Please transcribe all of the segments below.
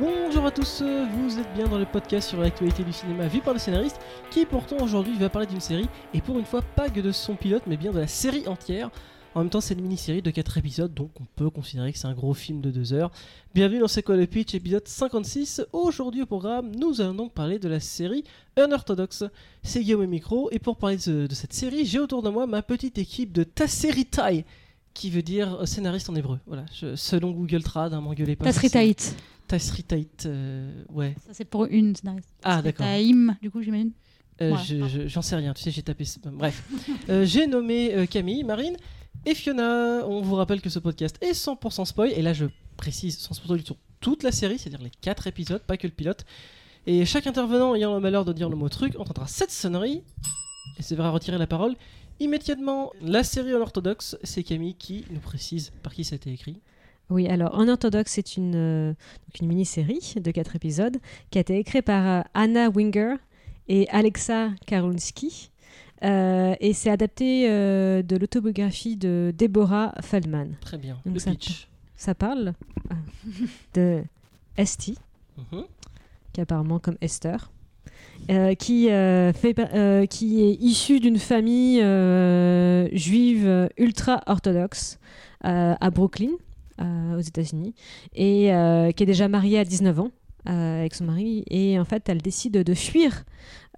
Bonjour à tous, vous êtes bien dans le podcast sur l'actualité du cinéma vu par le scénariste qui pourtant aujourd'hui va parler d'une série et pour une fois pas que de son pilote mais bien de la série entière. En même temps c'est une mini-série de 4 épisodes donc on peut considérer que c'est un gros film de 2 heures. Bienvenue dans C'est quoi le pitch épisode 56. Aujourd'hui au programme nous allons donc parler de la série Unorthodox. C'est Guillaume et Micro et pour parler de, de cette série j'ai autour de moi ma petite équipe de Tasseritai qui veut dire scénariste en hébreu. Voilà, je- selon Google Trad, hein, m'engueulez pas. Tasritaït. Tasritait, euh, ouais. Ça, c'est pour une scénariste. Ah, d'accord. Taïm, du coup, j'imagine. Euh, Voilà. je- je- J'en sais rien, tu sais, j'ai tapé. Bref. Euh, j'ai nommé euh, Camille, Marine et Fiona. On vous rappelle que ce podcast est 100% spoil. Et là, je précise 100% spoil sur toute la série, c'est-à-dire les 4 épisodes, pas que le pilote. Et chaque intervenant ayant le malheur de dire le mot truc entendra cette sonnerie et se verra retirer la parole immédiatement. La série en orthodoxe, c'est Camille qui nous précise par qui ça a été écrit. Oui, alors En Orthodoxe, c'est une, euh, donc une mini-série de quatre épisodes qui a été écrite par euh, Anna Winger et Alexa Karolski. Euh, et c'est adapté euh, de l'autobiographie de Deborah Feldman. Très bien. Donc le ça- pitch. Ça parle ah, de Esti, Mhm. qui apparemment comme Esther, euh, qui, euh, fait, euh, qui est issue d'une famille juive ultra-orthodoxe à Brooklyn, aux États-Unis, et euh, qui est déjà mariée à 19 ans euh, avec son mari. Et en fait, elle décide de fuir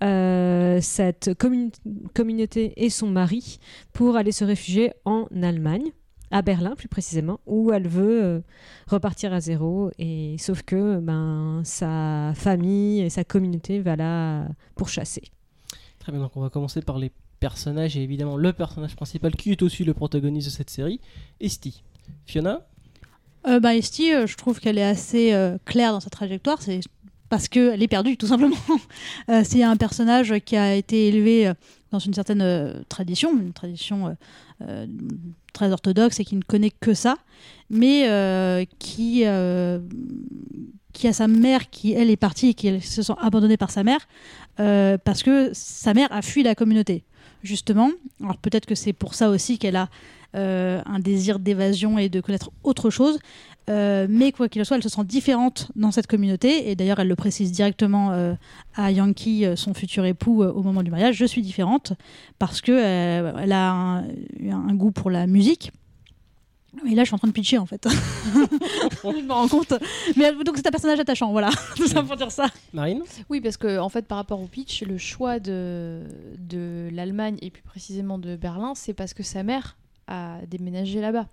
euh, cette commun- communauté et son mari pour aller se réfugier en Allemagne à Berlin plus précisément, où elle veut euh, repartir à zéro. Et sauf que ben, sa famille et sa communauté va la pourchasser. Très bien, donc on va commencer par les personnages et évidemment le personnage principal qui est aussi le protagoniste de cette série, Esti. Fiona Euh, bah, Esti, euh, je trouve qu'elle est assez euh, claire dans sa trajectoire. C'est parce qu'elle est perdue, tout simplement. Euh, c'est un personnage qui a été élevé euh, dans une certaine euh, tradition, une tradition euh, euh, très orthodoxe et qui ne connaît que ça, mais euh, qui, euh, a sa mère qui, elle, est partie et qui se sent abandonnée par sa mère euh, parce que sa mère a fui la communauté, justement. Alors peut-être que c'est pour ça aussi qu'elle a euh, un désir d'évasion et de connaître autre chose. Euh, mais quoi qu'il en soit, elle se sent différente dans cette communauté. Et d'ailleurs, elle le précise directement euh, à Yankee, son futur époux, au moment du mariage. Je suis différente parce que elle a un goût pour la musique. Et là, je suis en train de pitcher en fait. je me rends compte. Mais elle- donc, c'est un personnage attachant, voilà. Tout ça pour dire ça. Marine Oui, parce que en fait, par rapport au pitch, le choix de, de l'Allemagne et plus précisément de Berlin, c'est parce que sa mère a déménagé là-bas.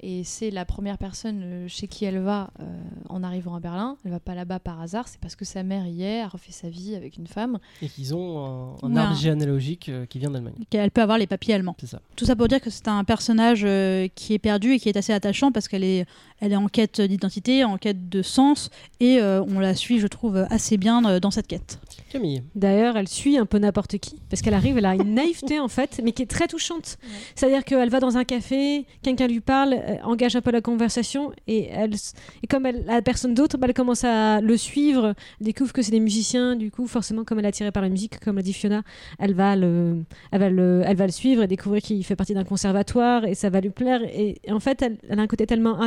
Et c'est la première personne euh, chez qui elle va euh, en arrivant à Berlin. Elle va pas là-bas par hasard, c'est parce que sa mère hier a refait sa vie avec une femme. Et qu'ils ont un, un Ouais. arbre généalogique euh, qui vient d'Allemagne. Elle peut avoir les papiers allemands. C'est ça. Tout ça pour dire que c'est un personnage euh, qui est perdu et qui est assez attachant parce qu'elle est, elle est en quête d'identité, en quête de sens, et euh, on la suit, je trouve, assez bien euh, dans cette quête. Camille D'ailleurs, elle suit un peu n'importe qui, parce qu'elle arrive, elle a une naïveté en fait, mais qui est très touchante. C'est-à-dire qu'elle va dans un café, quelqu'un lui parle, euh, engage un peu la conversation, et, elle, et comme elle a personne d'autre, bah, elle commence à le suivre, elle découvre que c'est des musiciens, du coup, forcément, comme elle est attirée par la musique, comme l'a dit Fiona, elle va le, elle va le, elle va le suivre et découvrir qu'il fait partie d'un conservatoire, et ça va lui plaire. Et, et en fait, elle, elle a un côté tellement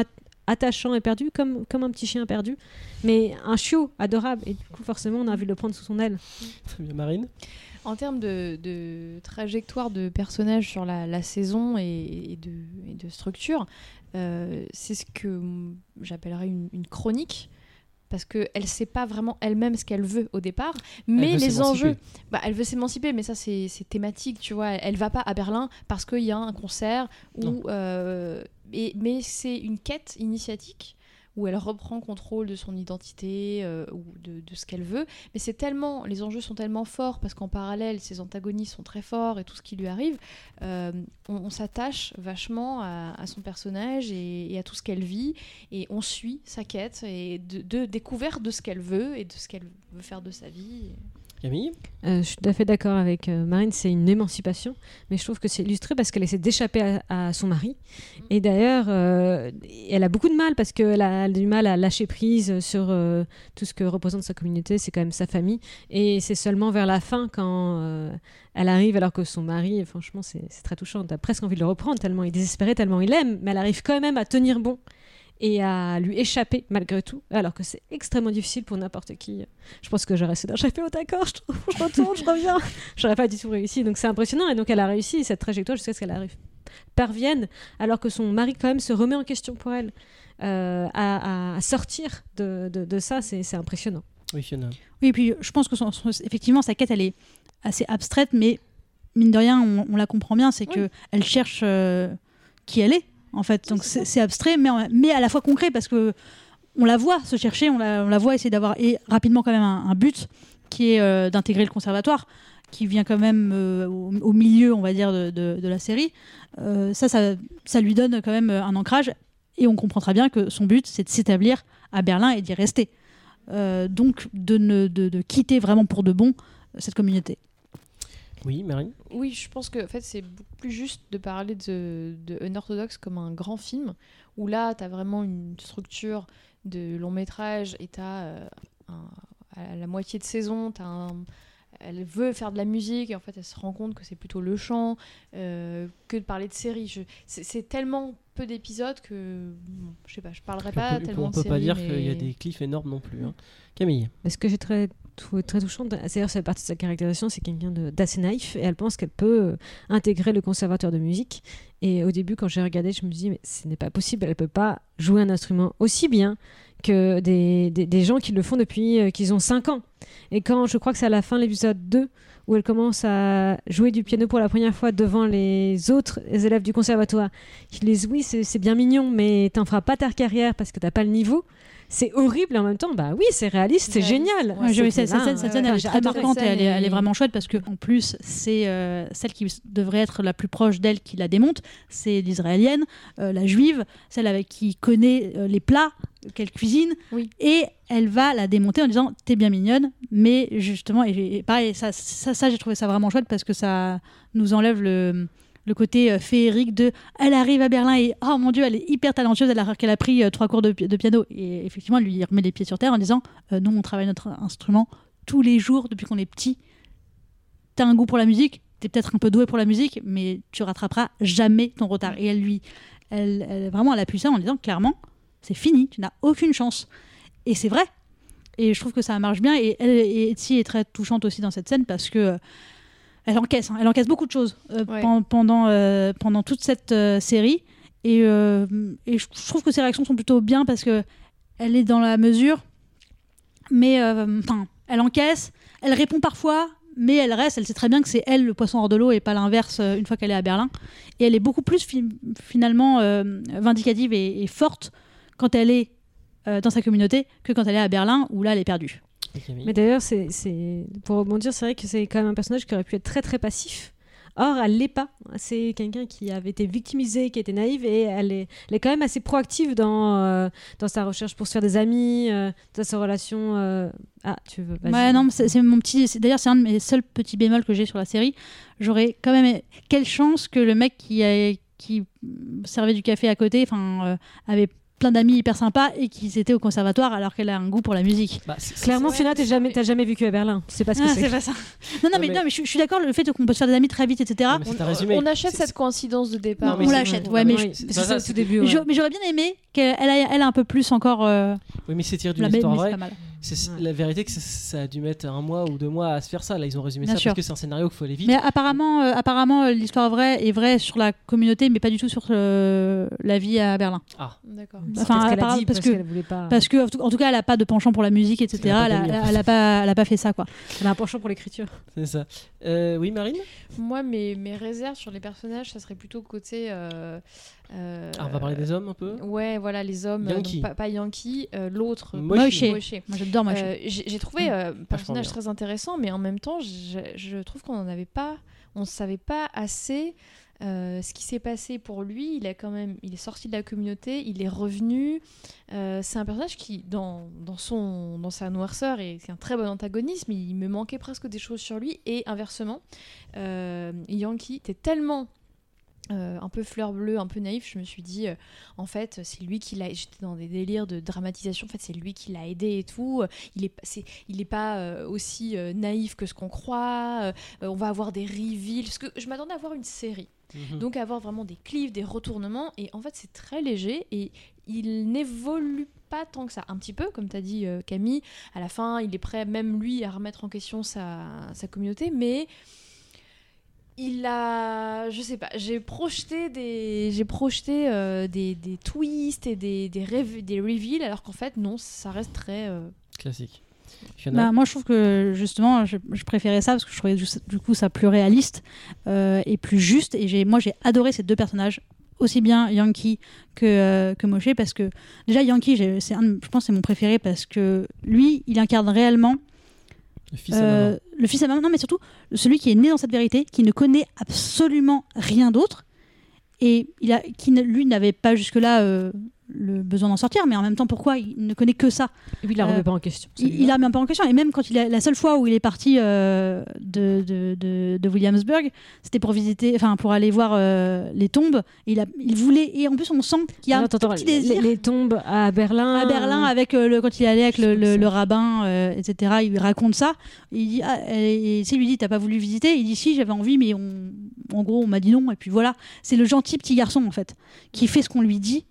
attachant et perdu, comme, comme un petit chien perdu, mais un chiot adorable, et du coup, forcément, on a envie de le prendre sous son aile. Très bien, Marine En termes de, de trajectoire de personnages sur la, la saison et, et de, et de structure, euh, c'est ce que j'appellerais une, une chronique. Parce qu'elle ne sait pas vraiment elle-même ce qu'elle veut au départ. Mais les enjeux. Bah, elle veut s'émanciper, mais ça, c'est thématique, tu vois. Elle, elle va pas à Berlin parce qu'il y a un concert. Où, euh, et, mais c'est une quête initiatique où elle reprend contrôle de son identité euh, ou de, ce qu'elle veut. Mais c'est tellement, les enjeux sont tellement forts parce qu'en parallèle, ses antagonistes sont très forts et tout ce qui lui arrive. euh, on, s'attache vachement à, son personnage et, et à tout ce qu'elle vit et on suit sa quête et de, de découverte de ce qu'elle veut et de ce qu'elle veut faire de sa vie. Camille Euh, je suis tout à fait d'accord avec euh, Marine, c'est une émancipation, mais je trouve que c'est illustré parce qu'elle essaie d'échapper à, à son mari. Et d'ailleurs, euh, elle a beaucoup de mal parce qu'elle a, du mal à lâcher prise sur euh, tout ce que représente sa communauté, c'est quand même sa famille. Et c'est seulement vers la fin, quand elle arrive alors que son mari, franchement, c'est c'est très touchant. T'as presque envie de le reprendre tellement il est désespéré, tellement il aime, mais elle arrive quand même à tenir bon. Et à lui échapper malgré tout, alors que c'est extrêmement difficile pour n'importe qui. Je pense que j'aurais essayé d'échapper au d'accord, je, je retourne, je reviens. J'aurais pas du tout réussi, donc c'est impressionnant. Et donc elle a réussi cette trajectoire jusqu'à ce qu'elle arrive parvienne, alors que son mari quand même se remet en question pour elle, euh, à, à sortir de, de, de ça, c'est c'est impressionnant. Oui, Fiona. Oui, puis je pense que son- son- effectivement sa quête elle est assez abstraite, mais mine de rien on, on la comprend bien, c'est Oui. que elle cherche euh, qui elle est en fait. Donc c'est abstrait, mais, mais à la fois concret parce que on la voit se chercher, on la, on la voit essayer d'avoir et rapidement quand même un, un but qui est euh, d'intégrer le conservatoire, qui vient quand même euh, au, au milieu, on va dire, de, de- de la série. Euh, ça, ça, ça lui donne quand même un ancrage et on comprend très bien que son but c'est de s'établir à Berlin et d'y rester. Donc de, ne, de, de quitter vraiment pour de bon cette communauté. Oui, Marine. Oui, je pense que en fait, c'est beaucoup plus juste de parler de, de Unorthodox comme un grand film, où là, tu as vraiment une structure de long métrage et tu as à la moitié de saison, t'as un- elle veut faire de la musique et en fait, elle se rend compte que c'est plutôt le chant euh, que de parler de série. Je- C'est c'est tellement peu d'épisodes que bon, je sais pas, je parlerai pas on peut, tellement on de peut pas dire mais- qu'il y a des cliffs énormes non plus. hein. Camille. Mais ce que j'ai très, trouvé très touchant, c'est-à-dire cette partie de sa caractérisation, c'est quelqu'un d'assez naïf et elle pense qu'elle peut euh, intégrer le conservatoire de musique. Et au début, quand j'ai regardé, je me dis, mais ce n'est pas possible, elle peut pas jouer un instrument aussi bien que des, des, gens qui le font depuis euh, qu'ils ont 5 ans. Et quand je crois que c'est à la fin de l'épisode 2 où elle commence à jouer du piano pour la première fois devant les autres élèves du conservatoire, qui disent oui, c'est bien mignon, mais t'en feras pas ta carrière parce que t'as pas le niveau. C'est horrible et en même temps, bah oui, c'est réaliste, c'est génial. ouais, cette, scène, cette scène, elle est très marquante et elle est, elle est Et- vraiment chouette parce que en plus c'est euh, celle qui devrait être la plus proche d'elle qui la démonte, c'est l'israélienne, euh, la juive, celle avec qui connaît euh, les plats qu'elle cuisine Oui. et elle va la démonter en disant t'es bien mignonne, mais justement et pareil ça, ça, ça, j'ai trouvé ça vraiment chouette parce que ça nous enlève le le côté euh, féerique de elle arrive à Berlin et oh mon dieu elle est hyper talentueuse elle a, qu'elle a pris euh, trois cours de, de piano. Et effectivement elle lui remet les pieds sur terre en disant euh, nous on travaille notre instrument tous les jours depuis qu'on est petit. T'as un goût pour la musique t'es peut-être un peu doué pour la musique mais tu rattraperas jamais ton retard. Et elle lui elle, elle- vraiment elle appuie ça en disant clairement c'est fini tu n'as aucune chance. Et c'est vrai. Et je trouve que ça marche bien. Et, elle, et Etsy est très touchante aussi dans cette scène parce que euh, elle encaisse, hein. elle encaisse beaucoup de choses euh, Ouais. pen- pendant, euh, pendant toute cette euh, série. Et, et je trouve que ses réactions sont plutôt bien parce que elle est dans la mesure, mais enfin, elle encaisse, elle répond parfois, mais elle reste. Elle sait très bien que c'est elle le poisson hors de l'eau et pas l'inverse une fois qu'elle est à Berlin. Et elle est beaucoup plus fi- finalement vindicative et, et forte quand elle est dans sa communauté que quand elle est à Berlin où là elle est perdue. Mais d'ailleurs, c'est, c'est- pour rebondir, c'est vrai que c'est quand même un personnage qui aurait pu être très très passif. Or, elle l'est pas. C'est quelqu'un qui avait été victimisé, qui était naïve, et elle est, elle est quand même assez proactive dans, euh, dans sa recherche pour se faire des amis, euh, dans sa relation. euh, Ah, tu veux vas-y. Ouais, non, c'est mon petit. D'ailleurs, c'est un de mes seuls petits bémols que j'ai sur la série. J'aurais quand même. Quelle chance que le mec qui, a, qui servait du café à côté enfin, euh, avait plein d'amis hyper sympas et qu'ils étaient au conservatoire alors qu'elle a un goût pour la musique. Bah, c'est- c'est- Clairement, Fiona, t'as mais- jamais, t'as jamais vécu à Berlin. Sais pas ce que Ah, c'est. c'est pas ça. Non, non, Non, mais, mais- non, mais je, je suis d'accord, le fait qu'on peut se faire des amis très vite, etc. Non, c'est. On achète C'est- cette coïncidence de départ. On c'est- l'achète, ouais, mais Oui, c'est- c'est ça, c'est- tout début. Mais ouais. j'a- mais j'aurais bien aimé qu'elle elle ait, elle un peu plus encore euh, Oui, mais c'est tiré d'une histoire mais c'est vraie. C'est Ouais. la vérité que ça, ça a dû mettre un mois ou deux mois à se faire ça. Là, ils ont résumé Bien ça sûr. parce que c'est un scénario qu'il faut aller vite. Mais apparemment, euh, apparemment euh, l'histoire vraie est vraie sur la communauté, mais pas du tout sur euh, la vie à Berlin. Ah, D'accord. Enfin, peut-être ce qu'elle a apparemment, dit, parce parce que- qu'elle voulait pas. Parce que, en tout, cas, elle a pas de penchant pour la musique, etc. Elle a pas Elle a, elle pas, elle a pas fait ça, quoi. Elle a un penchant pour l'écriture. c'est ça. Euh, oui, Marine? Moi, mes, mes réserves sur les personnages, ça serait plutôt côté. Euh, ah, On va parler des hommes un peu Ouais, voilà, les hommes. euh, donc Yankee. pas, pas Yankee, euh, l'autre. Moshi. Moi, j'adore Moshi. Euh, j'ai trouvé euh, personnage bien. très intéressant, mais en même temps, je, je trouve qu'on n'en avait pas, on ne savait pas assez euh, ce qui s'est passé pour lui. Il a quand même, il est sorti de la communauté, il est revenu. Euh, c'est un personnage qui, dans, dans son, dans sa noirceur, et c'est un très bon antagonisme. Il me manquait presque des choses sur lui, et inversement, euh, Yankee était tellement euh, un peu fleur bleue, un peu naïf, je me suis dit, euh, en fait, c'est lui qui l'a. J'étais dans des délires de dramatisation. En fait, c'est lui qui l'a aidé et tout. Il est, c'est, il est pas euh, aussi naïf que ce qu'on croit. On va avoir des reveals. Parce que je m'attendais à voir une série. Mhm. Donc avoir vraiment des cliffs, des retournements, et en fait c'est très léger et il n'évolue pas tant que ça. Un petit peu, comme tu as dit Camille, à la fin il est prêt même lui à remettre en question sa, sa communauté, mais il a, je sais pas, j'ai projeté des, j'ai projeté euh, des, des twists et des, des, rev- des reveals, alors qu'en fait non, ça reste très... euh, Classique. Bah, moi, je trouve que justement, je, je préférais ça parce que je trouvais du coup ça plus réaliste euh, et plus juste. Et j'ai, moi, j'ai adoré ces deux personnages, aussi bien Yankee que, euh, que Moshe, parce que déjà Yankee, j'ai- c'est un je pense, que c'est mon préféré parce que lui, il incarne réellement le fils à euh, le fils à maman. Non, mais surtout celui qui est né dans cette vérité, qui ne connaît absolument rien d'autre et il a, qui lui n'avait pas jusque-là euh, le besoin d'en sortir, mais en même temps, pourquoi il ne connaît que ça? Il la remet Euh, pas en question. il, il a même pas en question. Et même quand il a, la seule fois où il est parti euh, de, de, de- de Williamsburg, c'était pour visiter, enfin pour aller voir euh, les tombes. Et il, a, il voulait. Et en plus, on sent qu'il y a un Attends, attends, petit les, désir. les tombes à Berlin. à Berlin, avec le, quand il est allé avec le, rabbin, etc., il lui raconte ça. Il dit, ah, et, et il lui dit, t'as pas voulu visiter? Il dit, si, j'avais envie, mais on, en gros, on m'a dit non. Et puis voilà, c'est le gentil petit garçon, en fait, qui fait ce qu'on lui dit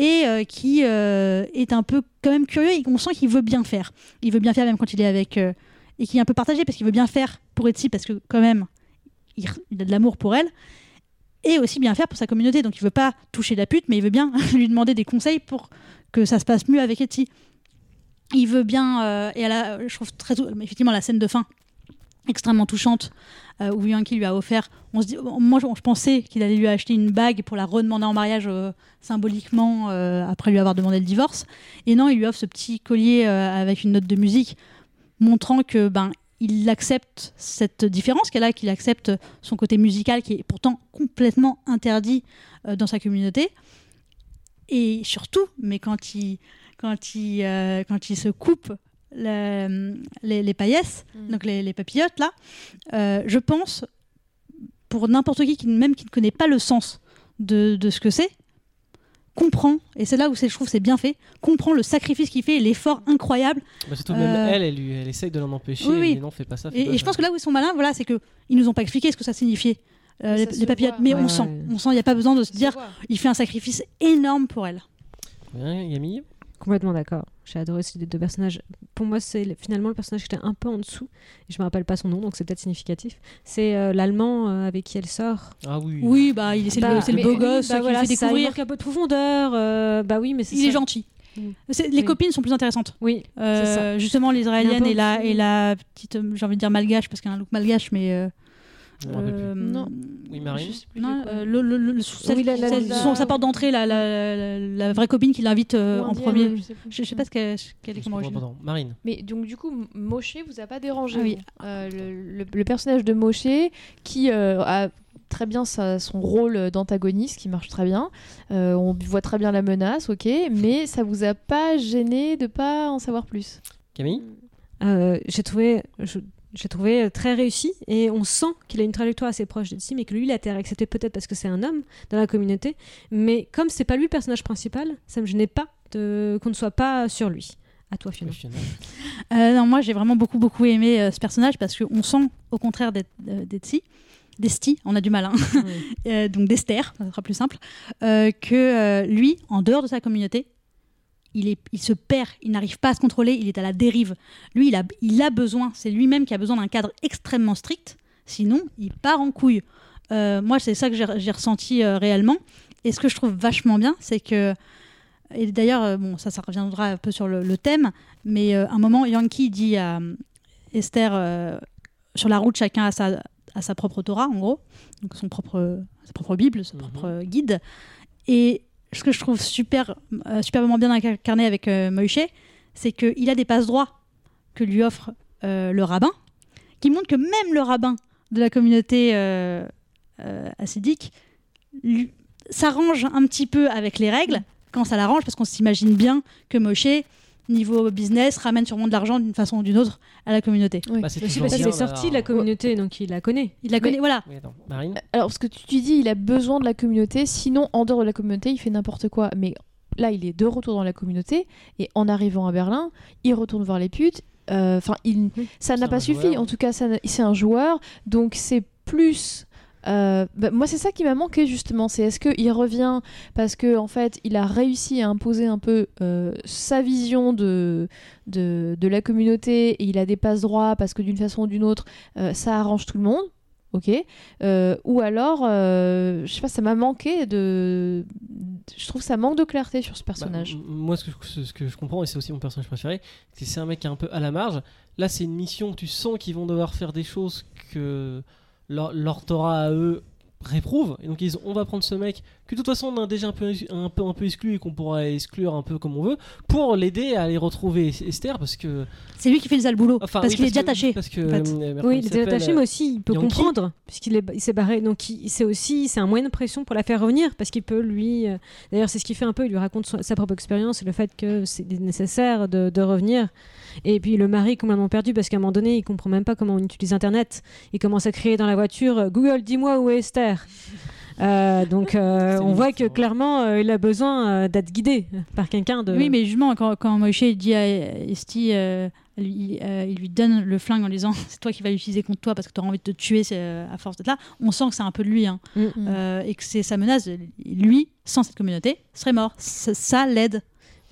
et euh, qui euh, est un peu quand même curieux et on sent qu'il veut bien faire. Il veut bien faire même quand il est avec... euh, et qui est un peu partagé parce qu'il veut bien faire pour Etsy parce que quand même, il, a de l'amour pour elle. Et aussi bien faire pour sa communauté. Donc il veut pas toucher la pute, mais il veut bien lui demander des conseils pour que ça se passe mieux avec Etsy. Il veut bien... et à la, je trouve très... Effectivement, la scène de fin extrêmement touchante euh, où Yankee lui a offert. On se dit, moi, je, pensais qu'il allait lui acheter une bague pour la redemander en mariage euh, symboliquement euh, après lui avoir demandé le divorce. Et non, il lui offre ce petit collier euh, avec une note de musique, montrant que ben il accepte cette différence qu'elle a, qu'il accepte son côté musical qui est pourtant complètement interdit dans sa communauté. Et surtout, mais quand il, quand il, quand il se coupe les, les paillesses, Mm. donc les, les papillotes là, euh, je pense, pour n'importe qui, qui, même qui ne connaît pas le sens de, de ce que c'est, comprend, et c'est là où je trouve que c'est bien fait, comprend le sacrifice qu'il fait et l'effort incroyable. Bah, surtout même euh, elle, elle, essaye de l'en empêcher. Oui, elle oui. dit non, fais pas ça. fais Et, pas et je pense que là où ils sont malins, voilà, c'est que ils nous ont pas expliqué ce que ça signifiait. euh, les, papillotes, voit. mais Ouais, on sent, on sent, il n'y a pas besoin de se se dire, voit. il fait un sacrifice énorme pour elle. Complètement d'accord. J'ai adoré ces deux personnages. Pour moi, c'est le- finalement le personnage qui était un peu en dessous. Et je me rappelle pas son nom, donc c'est peut-être significatif. C'est euh, l'allemand euh, avec qui elle sort. Ah oui. Oui, bah, il est, c'est le, Bah, le beau gosse bah qui voilà, lui fait découvrir. un peu de profondeur. euh, bah oui, mais c'est Il ça. est gentil. Mm. Les Oui. copines sont plus intéressantes. Oui, Euh, ça. justement, l'israélienne et la, et la petite, j'ai envie de dire malgache, parce qu'elle a un look malgache, mais. Euh, euh, Non. Oui, Marine Non, de quoi. euh, le, le- le- celle- Oui, la- la- celle- la- son- sa porte d'entrée, la, la, la- la vraie copine qui l'invite euh, en premier. je sais plus. Je, je sais pas ce qu'elle quelle est. Marine. Mais donc du coup, Moshe vous a pas dérangé Ah oui. Euh, le, le- le personnage de Moshe qui euh, a très bien sa- son rôle d'antagoniste qui marche très bien. Euh, on voit très bien la menace, ok, mais ça vous a pas gêné de pas en savoir plus? Camille? Euh, j'ai trouvé, je- j'ai trouvé euh, très réussi et on sent qu'il a une trajectoire assez proche d'ici, mais que lui, il a été accepté peut-être parce que c'est un homme dans la communauté. Mais comme c'est pas lui le personnage principal, ça me gênait pas de- qu'on ne soit pas sur lui. À toi, Fiona. Euh, non, moi j'ai vraiment beaucoup beaucoup aimé euh, ce personnage parce qu'on sent au contraire euh, d'Etsy, d'Esti, on a du mal, hein, euh, donc d'Esther, ça sera plus simple, euh, que euh, lui, en dehors de sa communauté, il, est, il se perd, il n'arrive pas à se contrôler, il est à la dérive. Lui, il a, il a besoin, c'est lui-même qui a besoin d'un cadre extrêmement strict, sinon il part en couille. Euh, moi, c'est ça que j'ai ressenti euh, réellement. Et ce que je trouve vachement bien, c'est que, et d'ailleurs, euh, bon, ça, ça reviendra un peu sur le, le thème, mais euh, un moment, Yankee dit à Esther, sur la route, chacun a sa, a sa propre Torah, en gros, donc son propre, sa propre Bible, son Mhm. propre guide. Et ce que je trouve super, euh, superbement bien incarné avec euh, c'est qu'il a des passe-droits que lui offre euh, le rabbin, qui montrent que même le rabbin de la communauté euh, hassidique lui- s'arrange un petit peu avec les règles quand ça l'arrange, parce qu'on s'imagine bien que Moshe, niveau business, ramène sûrement de l'argent d'une façon ou d'une autre à la communauté. Oui. Bah, c'est est sorti de la communauté, donc il la connaît. Il la connaît, voilà. Oui, attends. Marine Alors, parce que tu, tu dis, il a besoin de la communauté, sinon, en dehors de la communauté, il fait n'importe quoi. Mais là, il est de retour dans la communauté, et en arrivant à Berlin, il retourne voir les putes. Euh, Enfin, il, ça n'a pas suffi. joueur. En tout cas, ça c'est un joueur, donc c'est plus Euh, bah, moi, c'est ça qui m'a manqué justement. C'est est-ce qu'il revient parce que en fait, il a réussi à imposer un peu euh, sa vision de, de, de la communauté et il a des passe droits parce que d'une façon ou d'une autre, euh, ça arrange tout le monde. Ok? Ou alors, je sais pas, ça m'a manqué de. Je trouve que ça manque de clarté sur ce Bah, personnage. moi, ce que, je- ce que je comprends, et c'est aussi mon personnage préféré, c'est que c'est un mec qui est un peu à la marge. Là, c'est une mission tu sens qu'ils vont devoir faire des choses que leur, leur Torah à eux réprouve. Et donc, ils ont- on va prendre ce mec que de toute façon, on a déjà un peu, un peu, un peu exclu et qu'on pourra exclure un peu comme on veut pour l'aider à aller retrouver Esther parce que. C'est lui qui fait le sale boulot. Enfin, parce oui, qu'il est déjà attaché. Parce que. en fait. euh, Oui, il est s'appelle, attaché, mais aussi il peut Yankee comprendre, puisqu'il est, il s'est barré. Donc c'est aussi c'est un moyen de pression pour la faire revenir, parce qu'il peut lui. euh, D'ailleurs, c'est ce qu'il fait un peu. Il lui raconte son- sa propre expérience et le fait que c'est nécessaire de, de revenir. Et puis le mari est complètement perdu parce qu'à un moment donné, il comprend même pas comment on utilise Internet. Il commence à crier dans la voiture euh, Google, dis-moi où est Esther? Euh, donc euh, on voit que ça. clairement euh, il a besoin euh, d'être guidé par quelqu'un de. Oui, mais justement, quand, quand Moïse il dit à Esti, euh, lui, euh, il lui donne le flingue en lui disant c'est toi qui vas l'utiliser contre toi parce que tu auras envie de te tuer euh, à force d'être là, on sent que c'est un peu de lui hein. Mm. Et que c'est sa menace. Lui, sans cette communauté, serait mort. Ça, ça l'aide.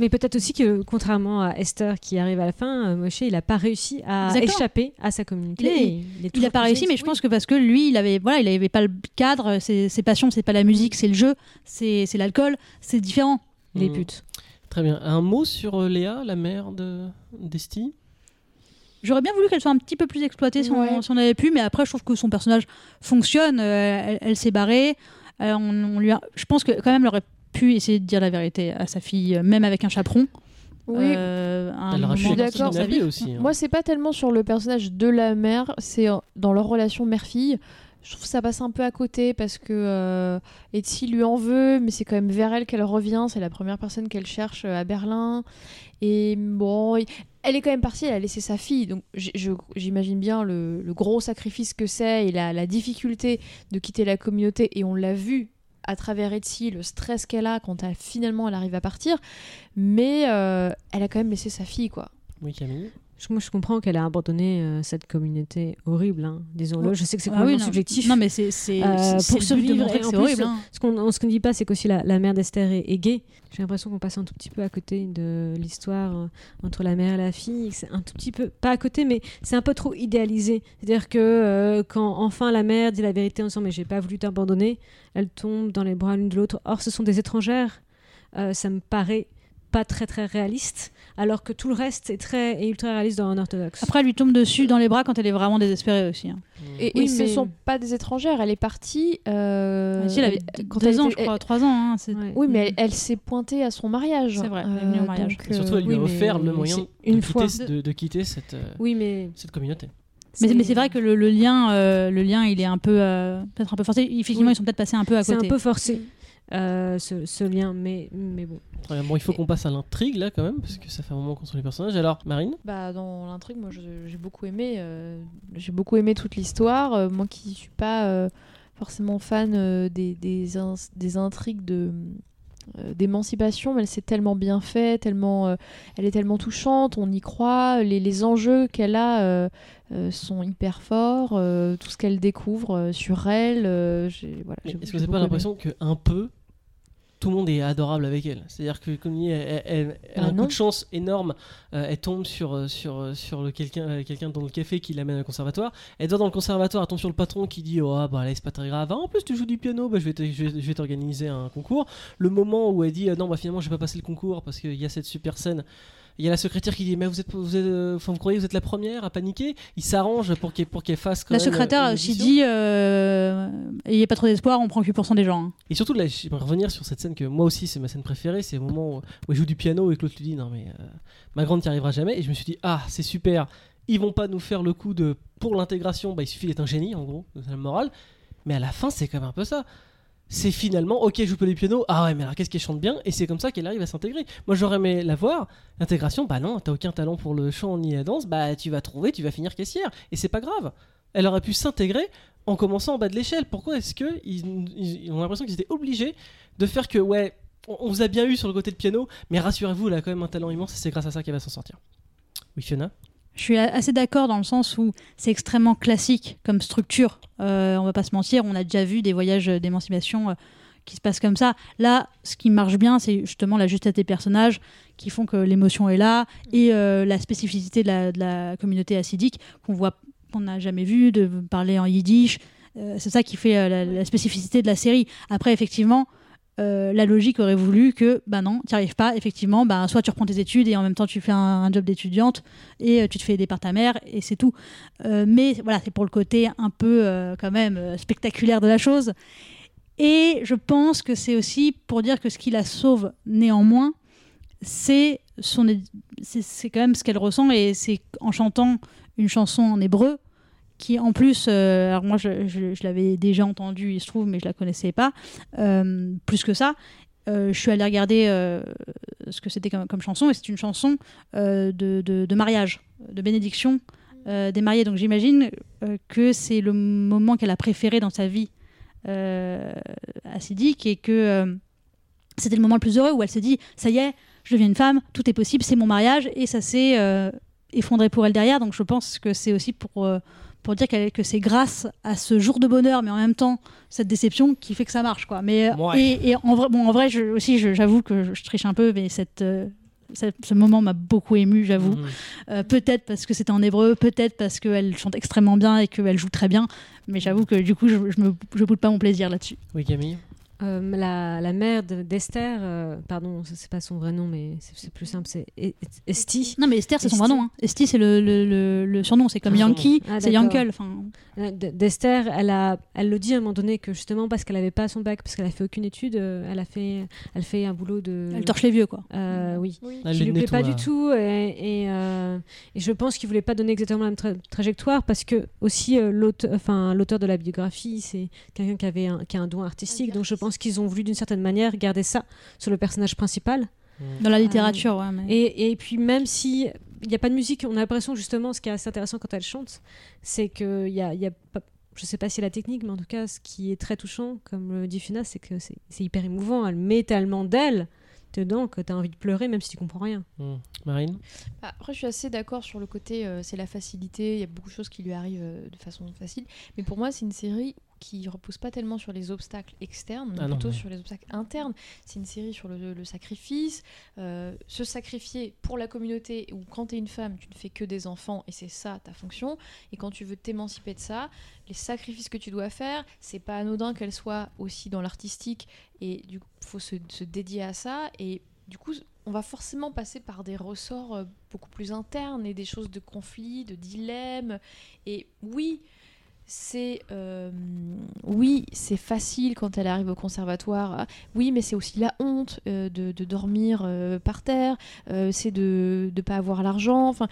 Mais peut-être aussi que, contrairement à Esther qui arrive à la fin, euh, Moshe, il n'a pas réussi à Exactement. échapper à sa communauté. Il n'a pas réussi, mais je pense que parce que lui, il avait, voilà, il avait pas le cadre. Ses, ses passions, c'est pas la musique, c'est le jeu, c'est, l'alcool, c'est différent. Il est Mm. pute. Très bien. Un mot sur euh, Léa, la mère de d'Esti? J'aurais bien voulu qu'elle soit un petit peu plus exploitée si, Ouais. on, si on avait pu, mais après, je trouve que son personnage fonctionne. euh, elle elle s'est barrée. Euh, on, on lui a- je pense que quand même, elle aurait pu essayer de dire la vérité à sa fille, euh, même avec un chaperon. Oui. Euh, un moment suis d'accord. aussi. hein. Moi, c'est pas tellement sur le personnage de la mère, c'est euh, dans leur relation mère-fille. Je trouve que ça passe un peu à côté parce que euh, Etsy lui en veut, mais c'est quand même vers elle qu'elle revient. C'est la première personne qu'elle cherche euh, à Berlin. Et bon, elle est quand même partie, elle a laissé sa fille. Donc je- j'imagine bien le, le gros sacrifice que c'est et la, la difficulté de quitter la communauté. Et on l'a vu à travers Etsy, le stress qu'elle a quand finalement elle arrive à partir. Mais euh, elle a quand même laissé sa fille, quoi. Oui, Camille. Je, moi, je comprends qu'elle a abandonné euh, cette communauté horrible, hein, disons-le. Je sais que c'est Ah oui, complètement non. subjectif. Non, mais c'est Euh, pour survivre, c'est horrible. hein. Ce qu'on ne dit pas, c'est qu'aussi la, la mère d'Esther est, est gay. J'ai l'impression qu'on passe un tout petit peu à côté de l'histoire euh, entre la mère et la fille. C'est un tout petit peu, pas à côté, mais c'est un peu trop idéalisé. C'est-à-dire que euh, quand enfin la mère dit la vérité en disant mais j'ai pas voulu t'abandonner, elle tombe dans les bras l'une de l'autre. Or, ce sont des étrangères. Ça me paraît pas très très réaliste, alors que tout le reste est très ultra réaliste dans un orthodoxe. Après, elle lui tombe dessus dans les bras quand elle est vraiment désespérée aussi. hein. Et, Oui, et ce sont pas des étrangères, elle est partie. euh, Ah, si, elle avait quand deux elle ans, était- je crois, trois ans. hein, c'est- Ouais. Oui, mais elle, elle s'est pointée à son mariage. C'est vrai, elle est venue au mariage. donc, Et surtout, elle lui oui, a mais offert le moyen c'est une de, fois. quitter, de, de quitter cette, euh, Oui, mais cette communauté. Mais, c'est vrai que le, le lien, euh, le lien, il est un peu, euh, peut-être un peu forcé. Effectivement, Oui. ils sont peut-être passés un peu à c'est côté. un peu forcé euh, ce, ce lien, mais, mais bon. Très bien. Bon, il faut qu'on passe à l'intrigue là quand même, parce que ça fait un moment qu'on suit les personnages. Alors, Marine? Bah, dans l'intrigue, moi j'ai beaucoup aimé. euh, j'ai beaucoup aimé toute l'histoire. Euh, moi qui suis pas euh, forcément fan euh, des, des, ins- des intrigues de d'émancipation, mais elle s'est tellement bien fait, tellement, euh, elle est tellement touchante, on y croit, les, les enjeux qu'elle a euh, euh, sont hyper forts, euh, tout ce qu'elle découvre euh, sur elle, euh, voilà, Est-ce que vous n'avez pas l'impression qu'un peu, tout le monde est adorable avec elle C'est-à-dire que comme dit, elle, elle- elle a Bah un coup de chance énorme. euh, elle tombe sur, euh, sur, euh, sur le quelqu'un quelqu'un dans le café qui l'amène au conservatoire. Elle doit dans le conservatoire, elle tombe sur le patron qui dit Oh, ah, bah là, c'est pas très grave. Ah, en plus, tu joues du piano, bah, je vais t'organiser un concours. Le moment où elle dit Non, bah finalement, je vais pas passer le concours parce qu'il y a cette super scène. Il y a la secrétaire qui dit Mais vous êtes, vous, êtes, euh, enfin, vous croyez que vous êtes la première à paniquer? Il s'arrange pour qu'elle pour fasse quand La même, secrétaire euh, a aussi audition. dit euh, Ayez pas trop d'espoir, on prend 8% des gens. hein. Et surtout, là, j'aimerais revenir sur cette scène que moi aussi, c'est ma scène préférée. C'est le moment où, où il joue du piano et l'autre lui dit Non, mais euh, ma grande n'y arrivera jamais. Et je me suis dit Ah, c'est super. Ils vont pas nous faire le coup de pour l'intégration, bah, il suffit d'être un génie, en gros, c'est la morale. Mais à la fin, c'est quand même un peu ça. C'est finalement, ok, je joue pas du piano, ah ouais, mais alors qu'est-ce qu'elle chante bien Et c'est comme ça qu'elle arrive à s'intégrer. Moi, j'aurais aimé la voir. L'intégration, bah non, t'as aucun talent pour le chant ni la danse, bah tu vas trouver, tu vas finir caissière. Et c'est pas grave. Elle aurait pu s'intégrer en commençant en bas de l'échelle. Pourquoi est-ce que ils, ils- ils ont l'impression qu'ils étaient obligés de faire que, ouais, on, on vous a bien eu sur le côté de piano, mais rassurez-vous, elle a quand même un talent immense et c'est grâce à ça qu'elle va s'en sortir. Oui, Fiona? Je suis assez d'accord dans le sens où c'est extrêmement classique comme structure. Euh, on va pas se mentir, on a déjà vu des voyages d'émancipation euh, qui se passent comme ça. Là, ce qui marche bien, c'est justement la justesse des personnages qui font que l'émotion est là et euh, la spécificité de la, communauté acidique qu'on voit, qu'on n'a jamais vu, de parler en yiddish. Euh, c'est ça qui fait la spécificité de la série. Après, effectivement, euh, la logique aurait voulu que, bah non, tu n'y arrives pas, effectivement, bah, soit tu reprends tes études et en même temps tu fais un, job d'étudiante et euh, tu te fais aider par ta mère et c'est tout. Euh, mais voilà, c'est pour le côté un peu quand même spectaculaire de la chose. Et je pense que c'est aussi pour dire que ce qui la sauve néanmoins, c'est son c'est quand même ce qu'elle ressent et c'est en chantant une chanson en hébreu qui en plus euh, alors moi je, l'avais déjà entendue il se trouve mais je la connaissais pas euh, plus que ça euh, je suis allée regarder ce que c'était comme, chanson et c'est une chanson de, de- mariage de bénédiction des mariés donc j'imagine que c'est le moment qu'elle a préféré dans sa vie euh, acidique et que c'était le moment le plus heureux où elle s'est dit ça y est je deviens une femme, tout est possible, c'est mon mariage, et ça s'est effondré pour elle derrière. Donc je pense que c'est aussi pour, pour dire que c'est grâce à ce jour de bonheur, mais en même temps cette déception qui fait que ça marche. Quoi. Mais, euh, Ouais. et, et en vrai, bon, en vrai je, aussi, j'avoue que je, je triche un peu, mais cette, euh, cette- ce moment m'a beaucoup ému, j'avoue. Mhm. Euh, peut-être parce que c'était en hébreu, peut-être parce qu'elle chante extrêmement bien et qu'elle joue très bien, mais j'avoue que du coup, je ne je boude pas mon plaisir là-dessus. Oui, Camille? Euh, la, la mère de- d'Esther, euh, pardon, ça, c'est pas son vrai nom, mais c'est plus simple, c'est E- E- Esti. Non, mais Esther, c'est son vrai nom. Hein. Esti, c'est le, le, le- le surnom. C'est comme Ah, Yankee, Ah, c'est. Yankel. Enfin, Euh, D'Esther, elle, a, elle le dit à un moment donné que justement parce qu'elle avait pas son bac, parce qu'elle a fait aucune étude, euh, elle a fait, elle fait un boulot de. elle torche les vieux, quoi. Euh, oui. Oui. Elle qui lui plaît pas du tout et, et, euh, et je pense qu'il voulait pas donner exactement la même tra- trajectoire parce que aussi euh, l'auteur enfin, l'auteur de la biographie c'est quelqu'un qui avait un, qui a un don artistique donc je pense qu'ils ont voulu d'une certaine manière garder ça sur le personnage principal Mhm. Dans la littérature, ouais. Mais... et, et puis même si il n'y a pas de musique on a l'impression justement ce qui est assez intéressant quand elle chante c'est que il y a, il y a pas je sais pas si la technique, mais en tout cas, ce qui est très touchant, comme le dit Funa, c'est que c'est c'est hyper émouvant. Elle met tellement d'elle dedans que tu as envie de pleurer, même si tu comprends rien. Mhm. Marine Bah, après, je suis assez d'accord sur le côté, euh, c'est la facilité, il y a beaucoup de choses qui lui arrivent euh, de façon facile. Mais pour moi, c'est une série qui repose pas tellement sur les obstacles externes, mais Ah non, plutôt ouais. sur les obstacles internes. C'est une série sur le, le sacrifice, euh, se sacrifier pour la communauté, ou quand tu es une femme, tu ne fais que des enfants, et c'est ça ta fonction. Et quand tu veux t'émanciper de ça, les sacrifices que tu dois faire, c'est pas anodin qu'elle soit aussi dans l'artistique, et du coup, faut se, se dédier à ça. Et du coup, on va forcément passer par des ressorts euh, beaucoup plus internes et des choses de conflit, de dilemme. Et oui, c'est euh, oui, c'est facile quand elle arrive au conservatoire. Ah, Oui, mais c'est aussi la honte euh, de, dormir euh, par terre. c'est de ne pas avoir l'argent. Enfin,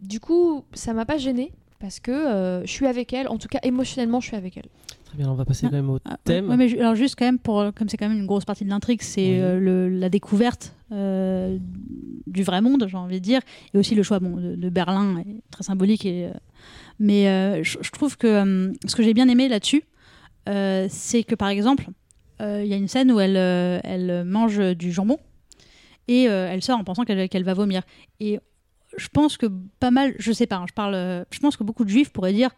du coup, ça m'a pas gênée parce que je suis avec elle. En tout cas, émotionnellement, je suis avec elle. Très bien, on va passer Ah. quand même au Ah, thème. ouais, mais ju- alors juste quand même pour comme c'est quand même une grosse partie de l'intrigue, c'est Oui. euh, le- la découverte euh, du vrai monde, j'ai envie de dire, et aussi le choix bon, de, de Berlin est très symbolique. Et, euh, mais je, je trouve que ce que j'ai bien aimé là-dessus, c'est que par exemple, il y a une scène où elle, elle mange du jambon et elle sort en pensant qu'elle va vomir. Et je pense que pas mal, je sais pas, hein, je parle, je pense que beaucoup de juifs pourraient dire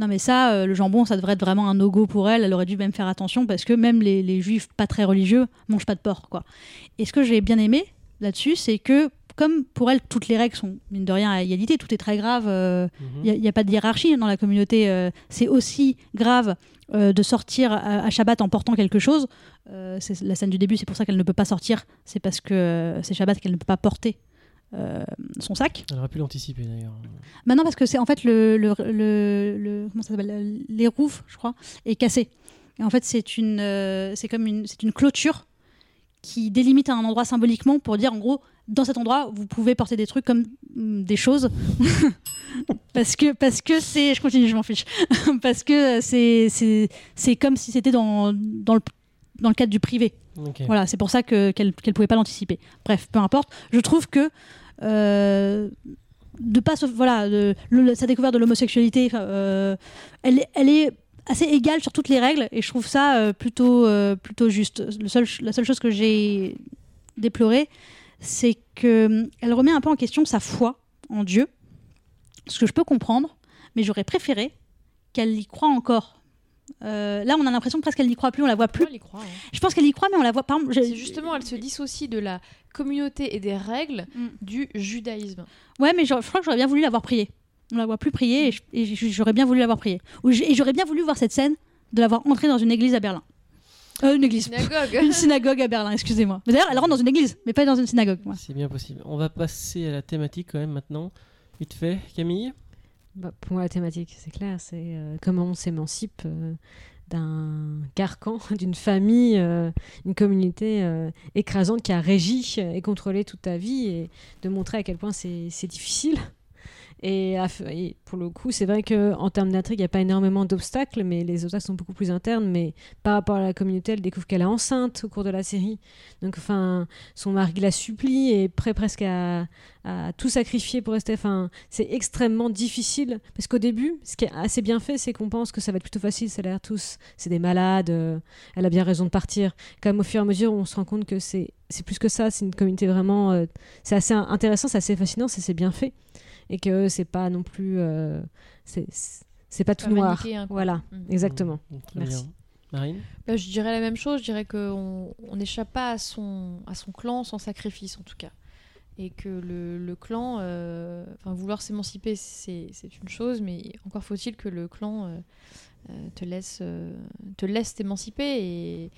non mais ça, euh, le jambon, ça devrait être vraiment un no-go pour elle. Elle aurait dû même faire attention parce que même les, les juifs pas très religieux mangent pas de porc, quoi. Et ce que j'ai bien aimé là-dessus, c'est que comme pour elle, toutes les règles sont mine de rien à égalité, tout est très grave. euh, Mhm. il n'y a, pas de hiérarchie dans la communauté. euh, c'est aussi grave euh, de sortir à, à Shabbat en portant quelque chose. Euh, c'est la scène du début, c'est pour ça qu'elle ne peut pas sortir. C'est parce que euh, c'est Shabbat qu'elle ne peut pas porter euh, son sac. Elle aurait pu l'anticiper d'ailleurs. Bah non, parce que c'est en fait le, le, le, le- comment ça s'appelle les roufs, je crois, est cassé. Et en fait, c'est une, euh, c'est comme une, c'est une clôture qui délimite un endroit symboliquement pour dire en gros, dans cet endroit, vous pouvez porter des trucs comme mm, des choses. parce que parce que c'est, je continue, je m'en fiche. parce que c'est c'est c'est comme si c'était dans dans le dans le cadre du privé. Voilà, c'est pour ça que qu'elle qu'elle pouvait pas l'anticiper. Bref, peu importe. Je trouve que de pas voilà sa découverte de l'homosexualité, euh, elle elle est assez égale sur toutes les règles et je trouve ça euh, plutôt euh, plutôt juste. Le seul, la seule chose que j'ai déploré, c'est que elle remet un peu en question sa foi en Dieu Ce que je peux comprendre, mais j'aurais préféré qu'elle y croit encore. Euh, là, on a l'impression presque qu'elle n'y croit plus, on la voit plus. Elle y croit, hein. Je pense qu'elle y croit, mais on la voit. C'est justement, elle se dissocie de la communauté et des règles Mm. du judaïsme. Ouais, mais je, je crois que j'aurais bien voulu l'avoir priée. On la voit plus prier et j'aurais bien voulu l'avoir priée. Et j'aurais bien voulu voir cette scène de l'avoir entrée dans une église à Berlin. Euh, une église. Synagogue. Une synagogue à Berlin, excusez-moi. Mais D'ailleurs, elle rentre dans une église, mais pas dans une synagogue. ouais. C'est bien possible. On va passer à la thématique quand même maintenant. Vite fait, Camille? Bah, pour moi, la thématique, c'est clair, c'est euh, comment on s'émancipe euh, d'un carcan, d'une famille, euh, une communauté euh, écrasante qui a régi et contrôlé toute ta vie et de montrer à quel point c'est difficile. Et, pour le coup, c'est vrai qu'en termes d'intrigue, il n'y a pas énormément d'obstacles, mais les obstacles sont beaucoup plus internes. Mais par rapport à la communauté, elle découvre qu'elle est enceinte au cours de la série. Donc, enfin, son mari la supplie et est prêt presque à, tout sacrifier pour rester. Enfin, c'est extrêmement difficile parce qu'au début, ce qui est assez bien fait, c'est qu'on pense que ça va être plutôt facile. Ça a l'air tous, c'est des malades. euh, elle a bien raison de partir. Même, au fur et à mesure, on se rend compte que c'est plus que ça. C'est une communauté vraiment. euh, c'est assez intéressant, c'est assez fascinant, c'est bien fait et que c'est pas non plus. euh, c'est c'est pas tout Pas noir. Voilà, Mm. exactement. Mm, très Merci. bien. Marine Bah, je dirais la même chose. Je dirais qu'on on n'échappe pas à son, à son clan sans sacrifice, en tout cas. Et que le, le clan, euh, enfin, vouloir s'émanciper, c'est c'est une chose, mais encore faut-il que le clan euh, euh, te laisse euh, te laisse t'émanciper. Et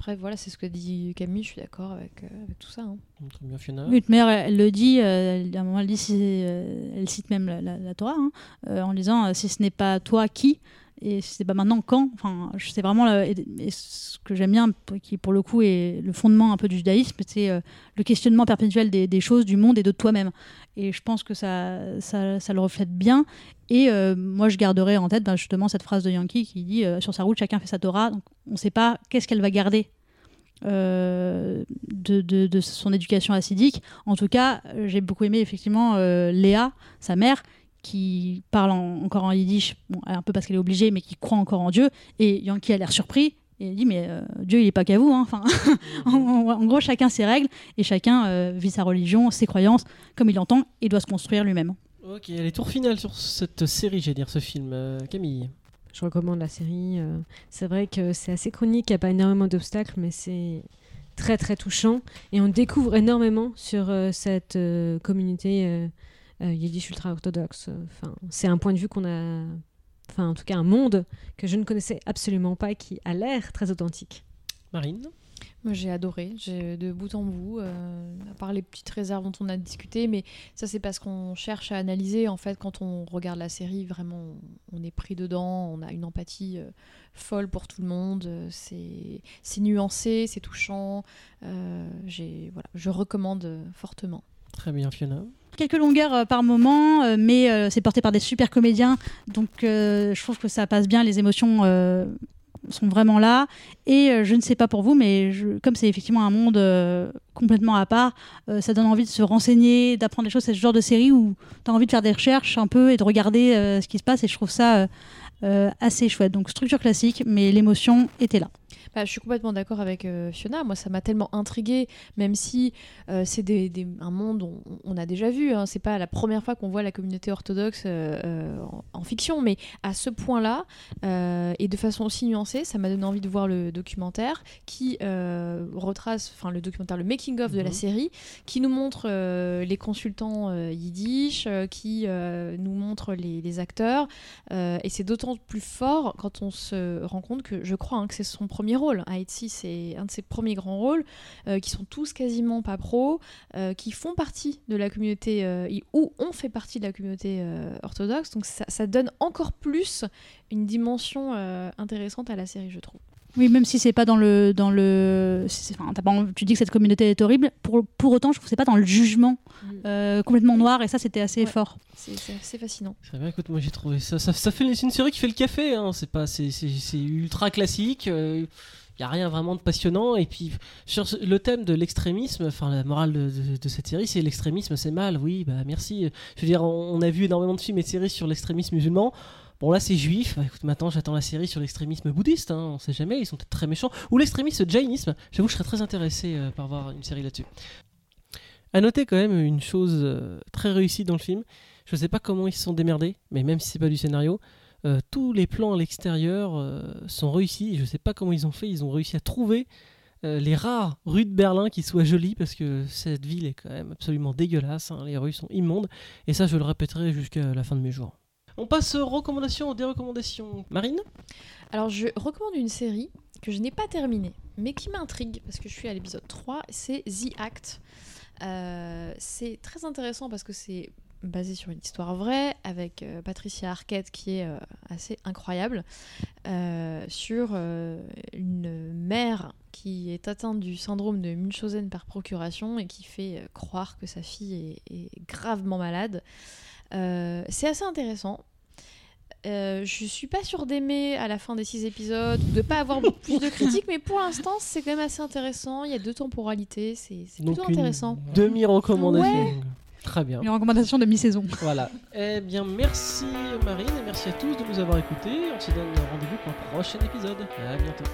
après, voilà, c'est ce que dit Camille. Je suis d'accord avec, euh, avec tout ça. hein. Très bien, Fiona. Oui, mère, elle, elle le dit, euh, elle- à un moment, elle, dit euh, elle cite même la, la- la Torah, hein, euh, en disant euh, si ce n'est pas toi, qui Et c'est pas maintenant, quand Enfin, je- vraiment et, ce que j'aime bien, qui pour le coup est le fondement un peu du judaïsme, c'est euh, le questionnement perpétuel des, choses, du monde et de toi-même. Et je pense que ça, ça, le reflète bien. Et euh, moi, je garderai en tête ben, justement cette phrase de Yankee qui dit euh, Sur sa route, chacun fait sa Torah. Donc, on ne sait pas qu'est-ce qu'elle va garder de, de- son éducation assidique. En tout cas, j'ai beaucoup aimé effectivement Léa, sa mère, qui parle en- encore en yiddish, bon, un peu parce qu'elle est obligée, mais qui croit encore en Dieu. Et Yankee a l'air surpris. Et il dit mais euh, Dieu il est pas qu'à vous hein. enfin en, en- en gros chacun ses règles et chacun euh, vit sa religion ses croyances comme il l'entend et doit se construire lui-même Ok, allez, tour final sur cette série, j'allais dire, ce film. Euh, Camille. Je recommande la série. c'est vrai que c'est assez chronique, il n'y a pas énormément d'obstacles, mais c'est très très touchant. Et on découvre énormément sur cette communauté yiddish ultra-orthodoxe. Enfin, c'est un point de vue qu'on a... Enfin, en tout cas, un monde que je ne connaissais absolument pas, qui a l'air très authentique. Marine. Moi, j'ai adoré, j'ai de bout en bout, euh, à part les petites réserves dont on a discuté, mais ça, c'est parce qu'on cherche à analyser. En fait, quand on regarde la série, vraiment, on est pris dedans, on a une empathie euh, folle pour tout le monde. euh, C'est c'est nuancé, c'est touchant. euh, j'ai voilà, je recommande euh, fortement. Très bien, Fiona. Quelques longueurs euh, par moment, euh, mais euh, c'est porté par des super comédiens, donc je trouve que ça passe bien, les émotions sont vraiment là. Et je ne sais pas pour vous, mais je- comme c'est effectivement un monde complètement à part, ça donne envie de se renseigner, d'apprendre des choses. C'est ce genre de série où tu as envie de faire des recherches un peu et de regarder ce qui se passe, et je trouve ça assez chouette. Donc structure classique, mais l'émotion était là. Bah, je suis complètement d'accord avec euh, Fiona. Moi, ça m'a tellement intriguée, même si euh, c'est des, des- un monde on, on a déjà vu. Hein. C'est pas la première fois qu'on voit la communauté orthodoxe euh, en, en fiction, mais à ce point-là et de façon aussi nuancée, ça m'a donné envie de voir le documentaire qui retrace, enfin le documentaire, le making of de la Mhm. série, qui nous montre les consultants yiddish, qui nous montre les, les acteurs. Et c'est d'autant plus fort quand on se rend compte que je crois hein, que c'est son premier rôle. Haïti, c'est un de ses premiers grands rôles, euh, qui sont tous quasiment pas pros, euh, qui font partie de la communauté, euh, ou on fait partie de la communauté orthodoxe. Donc ça, donne encore plus une dimension intéressante à la série, je trouve. Oui, même si c'est pas dans le dans le, c'est- enfin, pas tu dis que cette communauté est horrible. Pour pour autant, je trouve que c'est pas dans le jugement euh, complètement noir et ça c'était assez Ouais. fort. C'est c'est assez fascinant. Très bien, écoute, moi j'ai trouvé ça. Ça, ça fait c'est une série qui fait le café, hein. c'est pas, c'est, c'est, c'est ultra classique. Il y a rien vraiment de passionnant. Et puis sur ce- le thème de l'extrémisme, enfin la morale de, de- de cette série, c'est l'extrémisme, c'est mal. Oui, bah merci. Je veux dire, on, on a vu énormément de films et de séries sur l'extrémisme musulman. Bon là c'est juif, Bah, écoute maintenant j'attends la série sur l'extrémisme bouddhiste, hein. on sait jamais, ils sont peut-être très méchants. Ou l'extrémisme jainisme, j'avoue je serais très intéressé euh, par voir une série là-dessus. À noter quand même une chose euh, très réussie dans le film, Je sais pas comment ils se sont démerdés, mais même si c'est pas du scénario, euh, tous les plans à l'extérieur sont réussis. Je sais pas comment ils ont fait. Ils ont réussi à trouver les rares rues de Berlin qui soient jolies parce que cette ville est quand même absolument dégueulasse. hein. Les rues sont immondes. Et ça, je le répéterai jusqu'à la fin de mes jours. On passe recommandations, aux dérecommandations. Marine Alors, je recommande une série que je n'ai pas terminée, mais qui m'intrigue parce que je suis à l'épisode 3. C'est The Act. Euh, c'est très intéressant parce que c'est basé sur une histoire vraie avec euh, Patricia Arquette qui est euh, assez incroyable sur une mère qui est atteinte du syndrome de Munchausen par procuration et qui fait croire que sa fille est, gravement malade. C'est assez intéressant. Euh, je suis pas sûre d'aimer à la fin des six épisodes, de pas avoir plus de critiques, mais pour l'instant c'est quand même assez intéressant. Il y a deux temporalités, c'est plutôt une intéressant. demi-recommandation. Très bien. Une recommandation de mi-saison. Voilà. Eh bien, merci Marine et merci à tous de nous avoir écoutés. On se donne rendez-vous pour un prochain épisode. À bientôt.